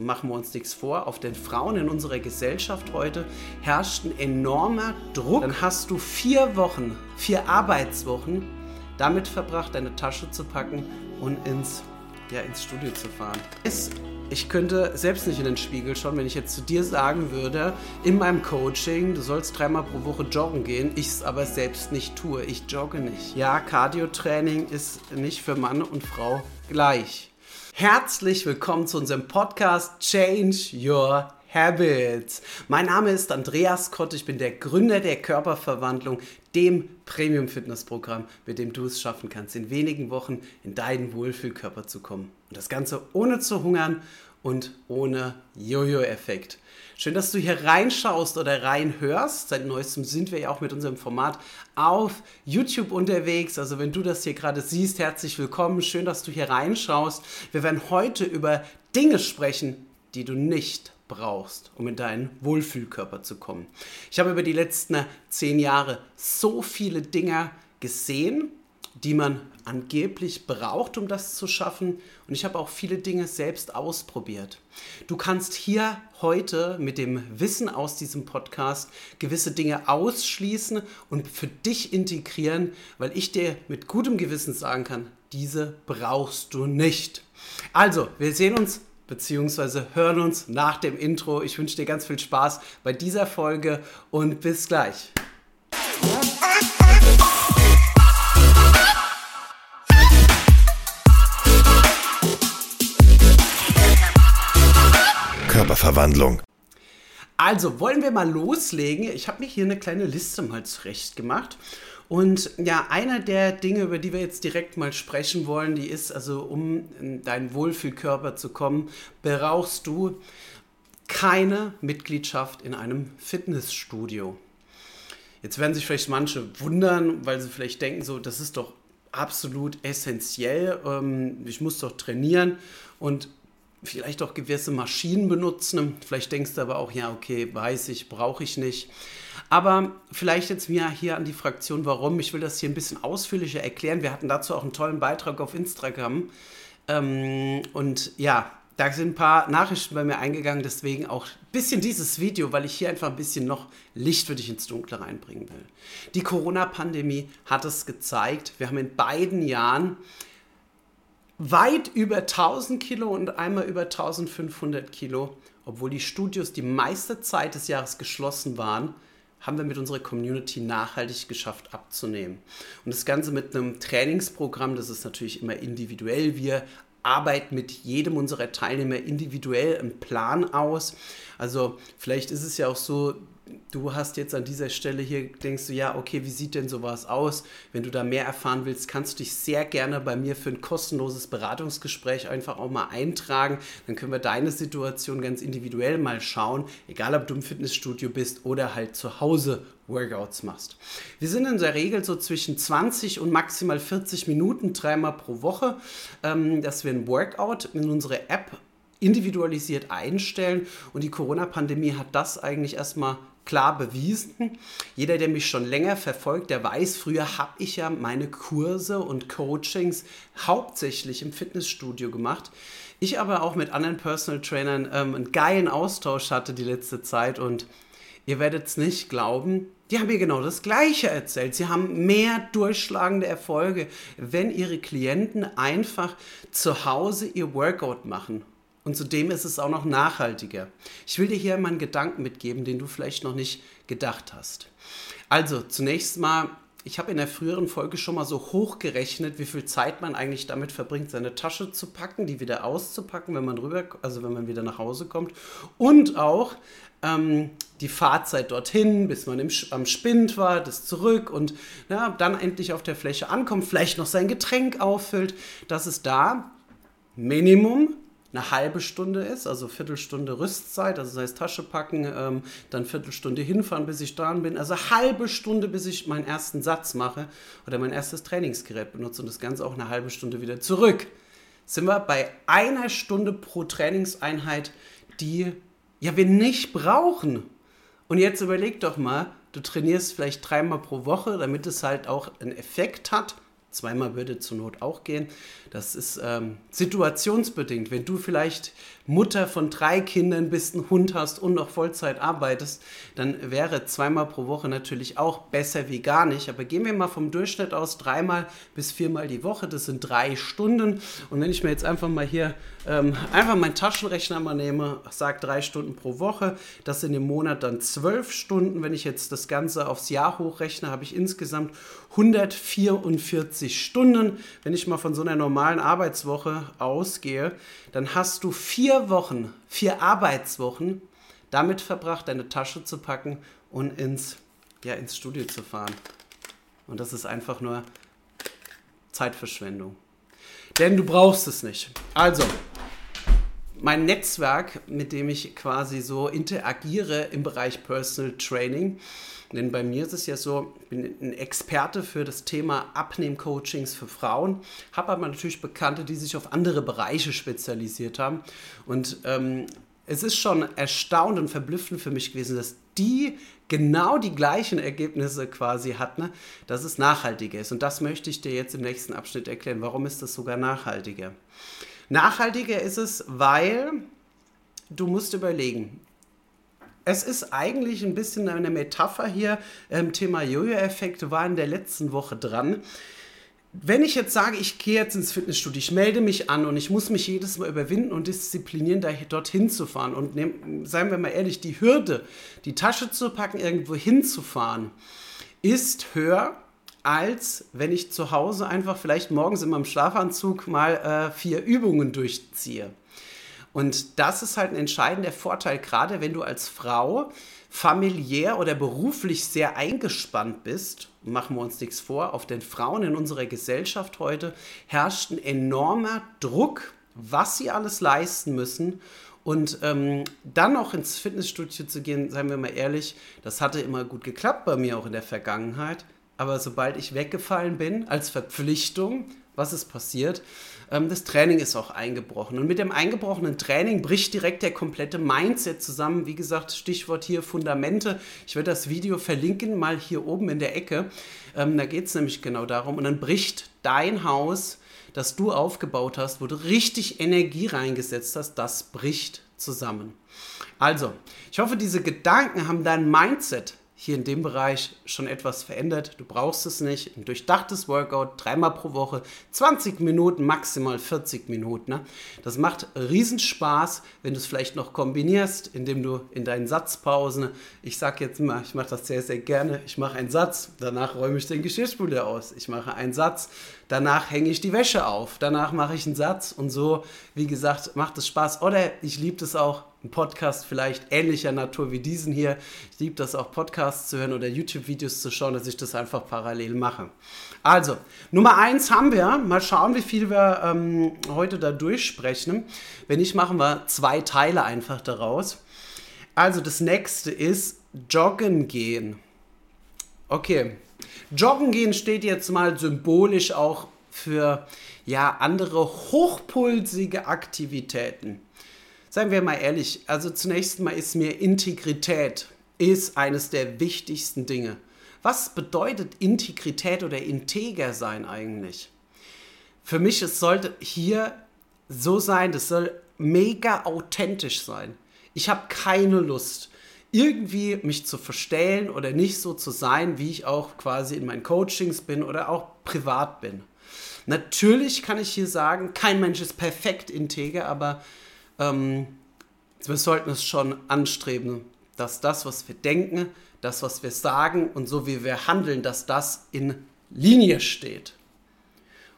machen wir uns nichts vor, auf den Frauen in unserer Gesellschaft heute herrscht ein enormer Druck. Dann hast du vier Wochen, vier Arbeitswochen damit verbracht, deine Tasche zu packen und ins, ja, ins Studio zu fahren. Es ich könnte selbst nicht in den Spiegel schauen, wenn ich jetzt zu dir sagen würde, in meinem Coaching, du sollst dreimal pro Woche joggen gehen, ich es aber selbst nicht tue. Ich jogge nicht. Ja, Cardio-Training ist nicht für Mann und Frau gleich. Herzlich willkommen zu unserem Podcast Change Your Habits. Mein Name ist Andreas Kott, ich bin der Gründer der Körperverwandlung, dem Premium Fitness Programm, mit dem du es schaffen kannst, in wenigen Wochen in deinen Wohlfühlkörper zu kommen. Und das Ganze ohne zu hungern und ohne Jojo-Effekt. Schön, dass du hier reinschaust oder reinhörst. Seit neuestem sind wir ja auch mit unserem Format auf YouTube unterwegs. Also wenn du das hier gerade siehst, herzlich willkommen. Schön, dass du hier reinschaust. Wir werden heute über Dinge sprechen, die du nicht brauchst, um in deinen Wohlfühlkörper zu kommen. Ich habe über die letzten zehn Jahre so viele Dinge gesehen, die man angeblich braucht, um das zu schaffen. Und ich habe auch viele Dinge selbst ausprobiert. Du kannst hier heute mit dem Wissen aus diesem Podcast gewisse Dinge ausschließen und für dich integrieren, weil ich dir mit gutem Gewissen sagen kann, diese brauchst du nicht. Also, wir sehen uns beziehungsweise hören uns nach dem Intro. Ich wünsche dir ganz viel Spaß bei dieser Folge und bis gleich. Körperverwandlung. Also wollen wir mal loslegen. Ich habe mir hier eine kleine Liste mal zurecht gemacht und ja, einer der Dinge, über die wir jetzt direkt mal sprechen wollen, die ist also, um in deinen Wohlfühlkörper zu kommen, brauchst du keine Mitgliedschaft in einem Fitnessstudio. Jetzt werden sich vielleicht manche wundern, weil sie vielleicht denken, so, das ist doch absolut essentiell. Ähm, ich muss doch trainieren und vielleicht auch gewisse Maschinen benutzen. Vielleicht denkst du aber auch, ja, okay, weiß ich, brauche ich nicht. Aber vielleicht jetzt mir hier an die Fraktion, warum. Ich will das hier ein bisschen ausführlicher erklären. Wir hatten dazu auch einen tollen Beitrag auf Instagram. Ähm, und ja, da sind ein paar Nachrichten bei mir eingegangen, deswegen auch ein bisschen dieses Video, weil ich hier einfach ein bisschen noch Licht für dich ins Dunkle reinbringen will. Die Corona-Pandemie hat es gezeigt. Wir haben in beiden Jahren weit über 1000 Kilo und einmal über 1500 Kilo, obwohl die Studios die meiste Zeit des Jahres geschlossen waren, haben wir mit unserer Community nachhaltig geschafft abzunehmen. Und das Ganze mit einem Trainingsprogramm, das ist natürlich immer individuell. Wir arbeiten mit jedem unserer Teilnehmer individuell einen Plan aus. Also vielleicht ist es ja auch so, du hast jetzt an dieser Stelle hier, denkst du, ja, okay, wie sieht denn sowas aus? Wenn du da mehr erfahren willst, kannst du dich sehr gerne bei mir für ein kostenloses Beratungsgespräch einfach auch mal eintragen. Dann können wir deine Situation ganz individuell mal schauen, egal ob du im Fitnessstudio bist oder halt zu Hause Workouts machst. Wir sind in der Regel so zwischen 20 und maximal 40 Minuten dreimal pro Woche, ähm, dass wir ein Workout in unsere App individualisiert einstellen. Und die Corona-Pandemie hat das eigentlich erstmal klar bewiesen. Jeder, der mich schon länger verfolgt, der weiß, früher habe ich ja meine Kurse und Coachings hauptsächlich im Fitnessstudio gemacht. Ich aber auch mit anderen Personal Trainern ähm, einen geilen Austausch hatte die letzte Zeit und ihr werdet es nicht glauben, die haben mir genau das Gleiche erzählt. Sie haben mehr durchschlagende Erfolge, wenn ihre Klienten einfach zu Hause ihr Workout machen und zudem ist es auch noch nachhaltiger. Ich will dir hier mal einen Gedanken mitgeben, den du vielleicht noch nicht gedacht hast. Also, zunächst mal, ich habe in der früheren Folge schon mal so hochgerechnet, wie viel Zeit man eigentlich damit verbringt, seine Tasche zu packen, die wieder auszupacken, wenn man rüber, also wenn man wieder nach Hause kommt. Und auch ähm, die Fahrzeit dorthin, bis man im, am Spind war, das zurück und ja, dann endlich auf der Fläche ankommt, vielleicht noch sein Getränk auffüllt. Das ist da Minimum eine halbe Stunde ist, also Viertelstunde Rüstzeit, also das heißt Tasche packen, ähm, dann Viertelstunde hinfahren, bis ich dran bin, also halbe Stunde, bis ich meinen ersten Satz mache oder mein erstes Trainingsgerät benutze und das Ganze auch eine halbe Stunde wieder zurück. Sind wir bei einer Stunde pro Trainingseinheit, die ja wir nicht brauchen. Und jetzt überleg doch mal, du trainierst vielleicht dreimal pro Woche, damit es halt auch einen Effekt hat Zweimal würde zur Not auch gehen. Das ist ähm, situationsbedingt. Wenn du vielleicht Mutter von drei Kindern bist, einen Hund hast und noch Vollzeit arbeitest, dann wäre zweimal pro Woche natürlich auch besser wie gar nicht. Aber gehen wir mal vom Durchschnitt aus dreimal bis viermal die Woche, das sind drei Stunden. Und wenn ich mir jetzt einfach mal hier ähm, einfach meinen Taschenrechner mal nehme, sage drei Stunden pro Woche, das sind im Monat dann zwölf Stunden. Wenn ich jetzt das Ganze aufs Jahr hochrechne, habe ich insgesamt 144 Stunden. Wenn ich mal von so einer normalen Arbeitswoche ausgehe, dann hast du vier Wochen, vier Arbeitswochen damit verbracht, deine Tasche zu packen und ins, ja, ins Studio zu fahren. Und das ist einfach nur Zeitverschwendung. Denn du brauchst es nicht. Also, mein Netzwerk, mit dem ich quasi so interagiere im Bereich Personal Training, denn bei mir ist es ja so, ich bin ein Experte für das Thema Abnehm-Coachings für Frauen, habe aber natürlich Bekannte, die sich auf andere Bereiche spezialisiert haben. Und ähm, es ist schon erstaunt und verblüffend für mich gewesen, dass die genau die gleichen Ergebnisse quasi hatten, ne? dass es nachhaltiger ist. Und das möchte ich dir jetzt im nächsten Abschnitt erklären. Warum ist das sogar nachhaltiger? Nachhaltiger ist es, weil du musst überlegen, es ist eigentlich ein bisschen eine Metapher hier. Ähm, Thema Jojo-Effekt war in der letzten Woche dran. Wenn ich jetzt sage, ich gehe jetzt ins Fitnessstudio, ich melde mich an und ich muss mich jedes Mal überwinden und disziplinieren, da dorthin zu fahren und nehm, seien wir mal ehrlich, die Hürde, die Tasche zu packen, irgendwo hinzufahren, ist höher, als wenn ich zu Hause einfach vielleicht morgens in meinem Schlafanzug mal äh, vier Übungen durchziehe. Und das ist halt ein entscheidender Vorteil, gerade wenn du als Frau familiär oder beruflich sehr eingespannt bist. Machen wir uns nichts vor, auf den Frauen in unserer Gesellschaft heute herrscht ein enormer Druck, was sie alles leisten müssen. Und ähm, dann noch ins Fitnessstudio zu gehen, seien wir mal ehrlich, das hatte immer gut geklappt bei mir auch in der Vergangenheit. Aber sobald ich weggefallen bin als Verpflichtung, was ist passiert? Ähm, das Training ist auch eingebrochen. Und mit dem eingebrochenen Training bricht direkt der komplette Mindset zusammen. Wie gesagt, Stichwort hier Fundamente. Ich werde das Video verlinken, mal hier oben in der Ecke. Ähm, da geht es nämlich genau darum. Und dann bricht dein Haus, das du aufgebaut hast, wo du richtig Energie reingesetzt hast, das bricht zusammen. Also, ich hoffe, diese Gedanken haben dein Mindset hier in dem Bereich schon etwas verändert. Du brauchst es nicht. Ein durchdachtes Workout, dreimal pro Woche, 20 Minuten, maximal 40 Minuten. Ne? Das macht Riesenspaß, wenn du es vielleicht noch kombinierst, indem du in deinen Satzpausen, ich sage jetzt mal, ich mache das sehr, sehr gerne, ich mache einen Satz, danach räume ich den Geschirrspüler aus. Ich mache einen Satz, danach hänge ich die Wäsche auf, danach mache ich einen Satz und so, wie gesagt, macht es Spaß. Oder ich liebe es auch, ein Podcast vielleicht ähnlicher Natur wie diesen hier. Ich liebe das auch, Podcasts zu hören oder YouTube-Videos zu schauen, dass ich das einfach parallel mache. Also, Nummer eins haben wir. Mal schauen, wie viel wir ähm, heute da durchsprechen. Wenn nicht, machen wir zwei Teile einfach daraus. Also, das nächste ist Joggen gehen. Okay, Joggen gehen steht jetzt mal symbolisch auch für ja, andere hochpulsige Aktivitäten. Seien wir mal ehrlich, also zunächst mal ist mir Integrität ist eines der wichtigsten Dinge. Was bedeutet Integrität oder integer sein eigentlich? Für mich, es sollte hier so sein, das soll mega authentisch sein. Ich habe keine Lust, irgendwie mich zu verstellen oder nicht so zu sein, wie ich auch quasi in meinen Coachings bin oder auch privat bin. Natürlich kann ich hier sagen, kein Mensch ist perfekt integer, aber ähm, wir sollten es schon anstreben, dass das, was wir denken, das, was wir sagen und so wie wir handeln, dass das in Linie steht.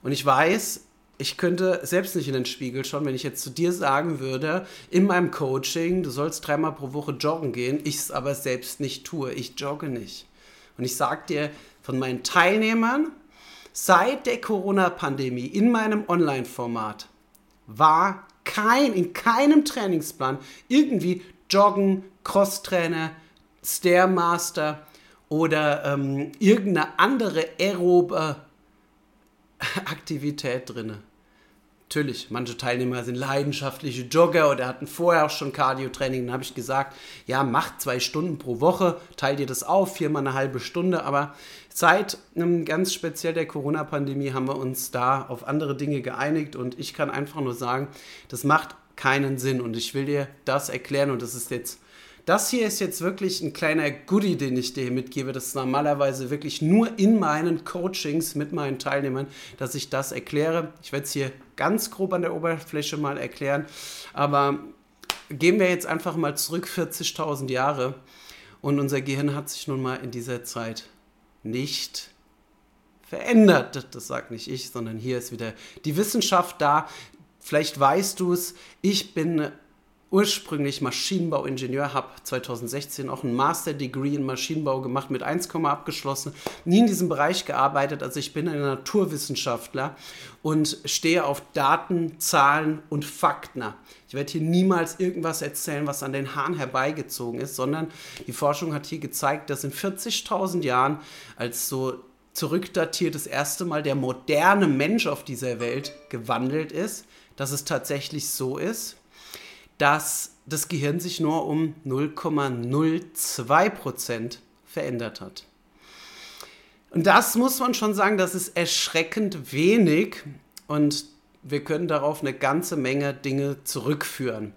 Und ich weiß, ich könnte selbst nicht in den Spiegel schauen, wenn ich jetzt zu dir sagen würde, in meinem Coaching, du sollst dreimal pro Woche joggen gehen, ich es aber selbst nicht tue. Ich jogge nicht. Und ich sage dir von meinen Teilnehmern, seit der Corona-Pandemie in meinem Online-Format war kein, in keinem Trainingsplan irgendwie Joggen, Crosstrainer, Stairmaster oder ähm, irgendeine andere aerobe Aktivität drin. Natürlich, manche Teilnehmer sind leidenschaftliche Jogger oder hatten vorher auch schon Cardio-Training. Dann habe ich gesagt, ja, macht zwei Stunden pro Woche, teilt ihr das auf, viermal eine halbe Stunde. Aber seit ähm, ganz speziell der Corona-Pandemie haben wir uns da auf andere Dinge geeinigt und ich kann einfach nur sagen, das macht keinen Sinn. Und ich will dir das erklären und das ist jetzt das hier ist jetzt wirklich ein kleiner Goodie, den ich dir mitgebe. Das ist normalerweise wirklich nur in meinen Coachings mit meinen Teilnehmern, dass ich das erkläre. Ich werde es hier ganz grob an der Oberfläche mal erklären. Aber gehen wir jetzt einfach mal zurück 40.000 Jahre. Und unser Gehirn hat sich nun mal in dieser Zeit nicht verändert. Das sagt nicht ich, sondern hier ist wieder die Wissenschaft da. Vielleicht weißt du es, ich bin ursprünglich Maschinenbauingenieur, habe 2016 auch ein Master Degree in Maschinenbau gemacht, mit 1, abgeschlossen, nie in diesem Bereich gearbeitet. Also ich bin ein Naturwissenschaftler und stehe auf Daten, Zahlen und Fakten. Ich werde hier niemals irgendwas erzählen, was an den Haaren herbeigezogen ist, sondern die Forschung hat hier gezeigt, dass in 40.000 Jahren als so zurückdatiert das erste Mal der moderne Mensch auf dieser Welt gewandelt ist, dass es tatsächlich so ist dass das Gehirn sich nur um 0,02% verändert hat. Und das muss man schon sagen, das ist erschreckend wenig und wir können darauf eine ganze Menge Dinge zurückführen.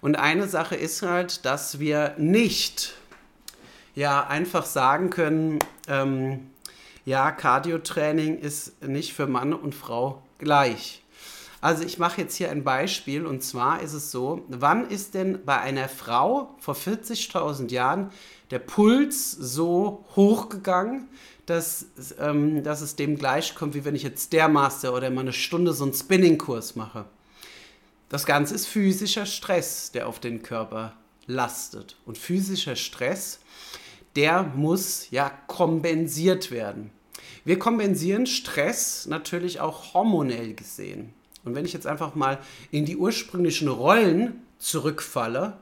Und eine Sache ist halt, dass wir nicht ja einfach sagen können, ähm, ja, Cardiotraining ist nicht für Mann und Frau gleich. Also ich mache jetzt hier ein Beispiel und zwar ist es so, wann ist denn bei einer Frau vor 40.000 Jahren der Puls so hochgegangen, dass, ähm, dass es dem gleichkommt, wie wenn ich jetzt Stairmaster oder mal eine Stunde so einen Spinning-Kurs mache. Das Ganze ist physischer Stress, der auf den Körper lastet. Und physischer Stress, der muss ja kompensiert werden. Wir kompensieren Stress natürlich auch hormonell gesehen. Und wenn ich jetzt einfach mal in die ursprünglichen Rollen zurückfalle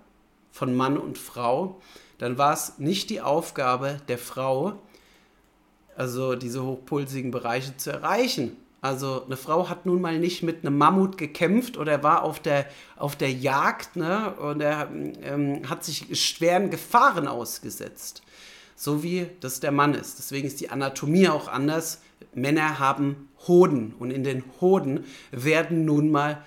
von Mann und Frau, dann war es nicht die Aufgabe der Frau, also diese hochpulsigen Bereiche zu erreichen. Also eine Frau hat nun mal nicht mit einem Mammut gekämpft oder war auf der, auf der Jagd ne, und er ähm, hat sich schweren Gefahren ausgesetzt. So wie das der Mann ist. Deswegen ist die Anatomie auch anders. Männer haben Hoden und in den Hoden werden nun mal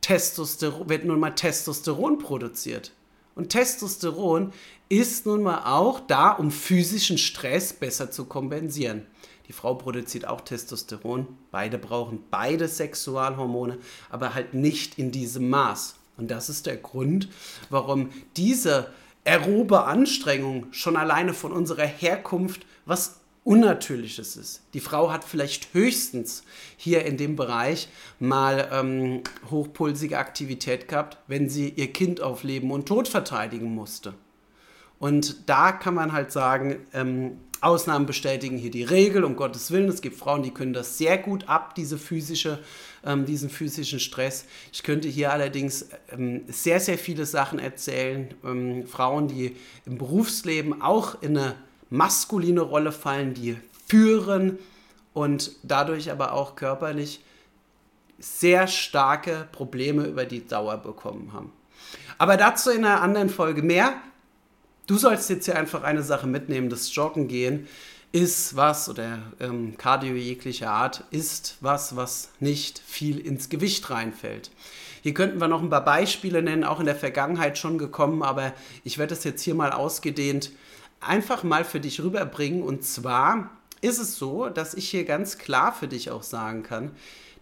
Testosteron, wird nun mal Testosteron produziert. Und Testosteron ist nun mal auch da, um physischen Stress besser zu kompensieren. Die Frau produziert auch Testosteron. Beide brauchen beide Sexualhormone, aber halt nicht in diesem Maß. Und das ist der Grund, warum diese aerobe Anstrengung schon alleine von unserer Herkunft was Unnatürliches ist. Die Frau hat vielleicht höchstens hier in dem Bereich mal ähm, hochpulsige Aktivität gehabt, wenn sie ihr Kind auf Leben und Tod verteidigen musste. Und da kann man halt sagen, ähm, Ausnahmen bestätigen hier die Regel, um Gottes Willen. Es gibt Frauen, die können das sehr gut ab, diese physische, ähm, diesen physischen Stress. Ich könnte hier allerdings ähm, sehr, sehr viele Sachen erzählen. Ähm, Frauen, die im Berufsleben auch in eine maskuline Rolle fallen, die führen und dadurch aber auch körperlich sehr starke Probleme über die Dauer bekommen haben. Aber dazu in einer anderen Folge mehr. Du sollst jetzt hier einfach eine Sache mitnehmen, das Joggen gehen ist was, oder ähm, Cardio jeglicher Art, ist was, was nicht viel ins Gewicht reinfällt. Hier könnten wir noch ein paar Beispiele nennen, auch in der Vergangenheit schon gekommen, aber ich werde es jetzt hier mal ausgedehnt einfach mal für dich rüberbringen. Und zwar ist es so, dass ich hier ganz klar für dich auch sagen kann,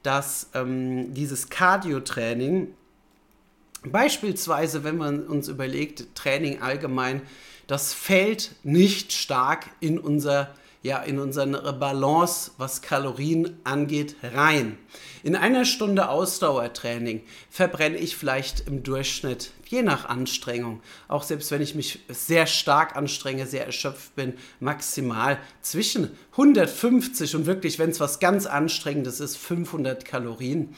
dass ähm, dieses Cardio-Training, beispielsweise wenn man uns überlegt, Training allgemein, das fällt nicht stark in unser ja in unsere Balance, was Kalorien angeht, rein. In einer Stunde Ausdauertraining verbrenne ich vielleicht im Durchschnitt, je nach Anstrengung, auch selbst wenn ich mich sehr stark anstrenge, sehr erschöpft bin, maximal zwischen 150 und wirklich, wenn es was ganz Anstrengendes ist, 500 Kalorien.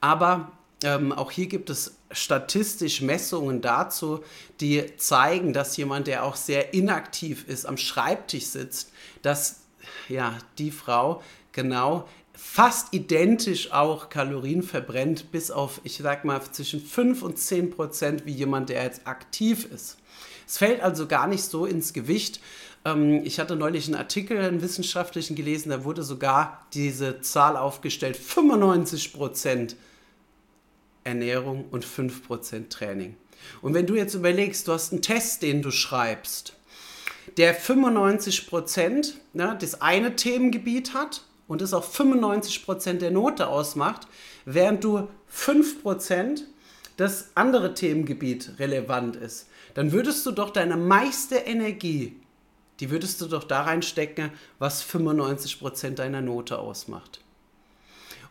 Aber ähm, auch hier gibt es statistisch Messungen dazu, die zeigen, dass jemand, der auch sehr inaktiv ist, am Schreibtisch sitzt, dass ja, die Frau genau fast identisch auch Kalorien verbrennt, bis auf, ich sag mal, zwischen 5 und 10 Prozent wie jemand, der jetzt aktiv ist. Es fällt also gar nicht so ins Gewicht. Ähm, ich hatte neulich einen Artikel, einen wissenschaftlichen gelesen, da wurde sogar diese Zahl aufgestellt, 95 Prozent Ernährung und 5% Training. Und wenn du jetzt überlegst, du hast einen Test, den du schreibst, der 95% ne, das eine Themengebiet hat und das auch 95% der Note ausmacht, während du 5% das andere Themengebiet relevant ist, dann würdest du doch deine meiste Energie, die würdest du doch da reinstecken, was 95% deiner Note ausmacht.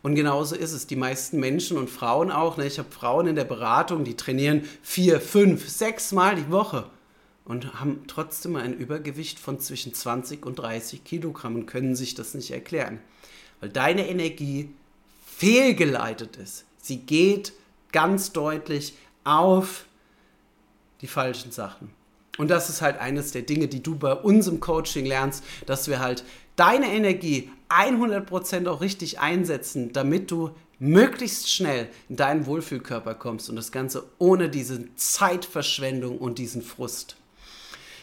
Und genauso ist es. Die meisten Menschen und Frauen auch. Ne? Ich habe Frauen in der Beratung, die trainieren vier, fünf, sechs Mal die Woche und haben trotzdem ein Übergewicht von zwischen 20 und 30 Kilogramm und können sich das nicht erklären. Weil deine Energie fehlgeleitet ist. Sie geht ganz deutlich auf die falschen Sachen. Und das ist halt eines der Dinge, die du bei uns im Coaching lernst, dass wir halt deine Energie 100% auch richtig einsetzen, damit du möglichst schnell in deinen Wohlfühlkörper kommst und das Ganze ohne diese Zeitverschwendung und diesen Frust.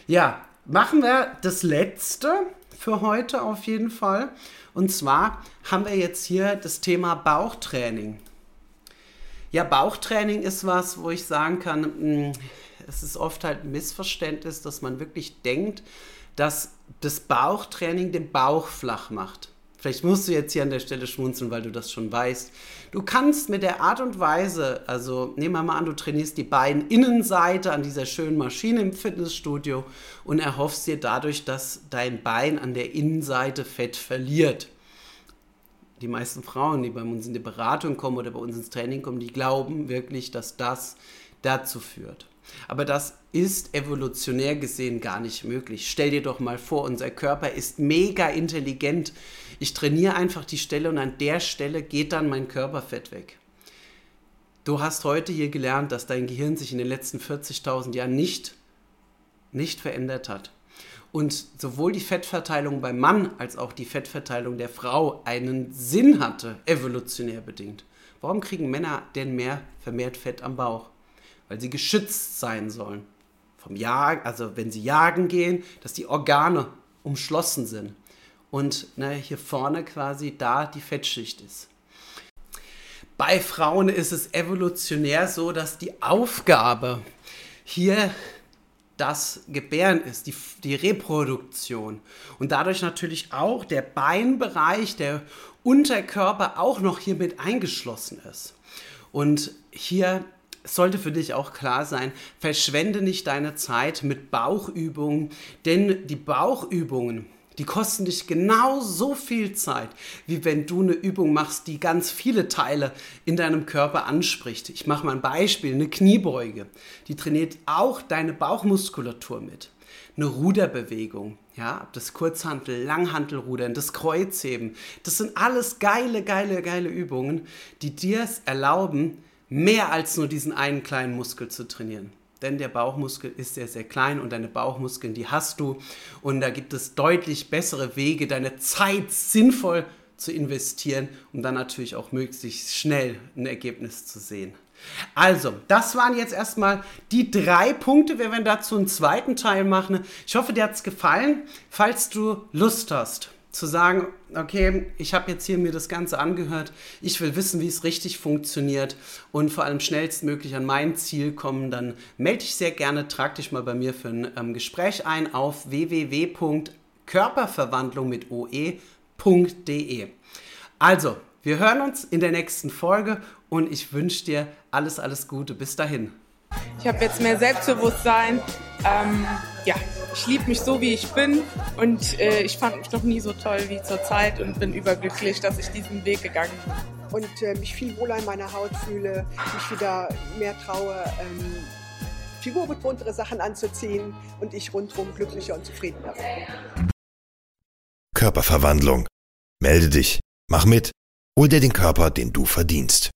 Ja, machen wir das letzte für heute auf jeden Fall. Und zwar haben wir jetzt hier das Thema Bauchtraining. Ja, Bauchtraining ist was, wo ich sagen kann, hm, es ist oft halt ein Missverständnis, dass man wirklich denkt, dass das Bauchtraining den Bauch flach macht. Vielleicht musst du jetzt hier an der Stelle schmunzeln, weil du das schon weißt. Du kannst mit der Art und Weise, also nehmen wir mal an, du trainierst die Beininnenseite an dieser schönen Maschine im Fitnessstudio und erhoffst dir dadurch, dass dein Bein an der Innenseite Fett verliert. Die meisten Frauen, die bei uns in die Beratung kommen oder bei uns ins Training kommen, die glauben wirklich, dass das dazu führt. Aber das ist evolutionär gesehen gar nicht möglich. Stell dir doch mal vor, unser Körper ist mega intelligent. Ich trainiere einfach die Stelle und an der Stelle geht dann mein Körperfett weg. Du hast heute hier gelernt, dass dein Gehirn sich in den letzten 40.000 Jahren nicht, nicht verändert hat. Und sowohl die Fettverteilung beim Mann als auch die Fettverteilung der Frau einen Sinn hatte, evolutionär bedingt. Warum kriegen Männer denn mehr vermehrt Fett am Bauch? Weil sie geschützt sein sollen. Vom Jagen, also wenn sie jagen gehen, dass die Organe umschlossen sind und ne, hier vorne quasi da die Fettschicht ist. Bei Frauen ist es evolutionär so, dass die Aufgabe hier das Gebären ist, die, die Reproduktion. Und dadurch natürlich auch der Beinbereich, der Unterkörper auch noch hier mit eingeschlossen ist. Und hier es sollte für dich auch klar sein, verschwende nicht deine Zeit mit Bauchübungen, denn die Bauchübungen, die kosten dich genau so viel Zeit, wie wenn du eine Übung machst, die ganz viele Teile in deinem Körper anspricht. Ich mache mal ein Beispiel, eine Kniebeuge. Die trainiert auch deine Bauchmuskulatur mit. Eine Ruderbewegung, ja, das Kurzhantel, Langhantelrudern, das Kreuzheben. Das sind alles geile, geile, geile Übungen, die dir es erlauben, mehr als nur diesen einen kleinen Muskel zu trainieren. Denn der Bauchmuskel ist sehr, sehr klein und deine Bauchmuskeln, die hast du. Und da gibt es deutlich bessere Wege, deine Zeit sinnvoll zu investieren, um dann natürlich auch möglichst schnell ein Ergebnis zu sehen. Also, das waren jetzt erstmal die drei Punkte. Wir werden dazu einen zweiten Teil machen. Ich hoffe, dir hat es gefallen. Falls du Lust hast, zu sagen, okay, ich habe jetzt hier mir das Ganze angehört, ich will wissen, wie es richtig funktioniert und vor allem schnellstmöglich an mein Ziel kommen, dann melde dich sehr gerne, trag dich mal bei mir für ein ähm, Gespräch ein auf www.körperverwandlung mit oe.de. Also, wir hören uns in der nächsten Folge und ich wünsche dir alles, alles Gute. Bis dahin. Ich habe jetzt mehr Selbstbewusstsein. Ähm, ja, ich liebe mich so, wie ich bin und äh, ich fand mich noch nie so toll wie zur Zeit und bin überglücklich, dass ich diesen Weg gegangen bin. Und äh, mich viel wohler in meiner Haut fühle, mich wieder mehr traue, ähm, figurbetontere Sachen anzuziehen und ich rundherum glücklicher und zufriedener bin. Körperverwandlung. Melde dich, mach mit, hol dir den Körper, den du verdienst.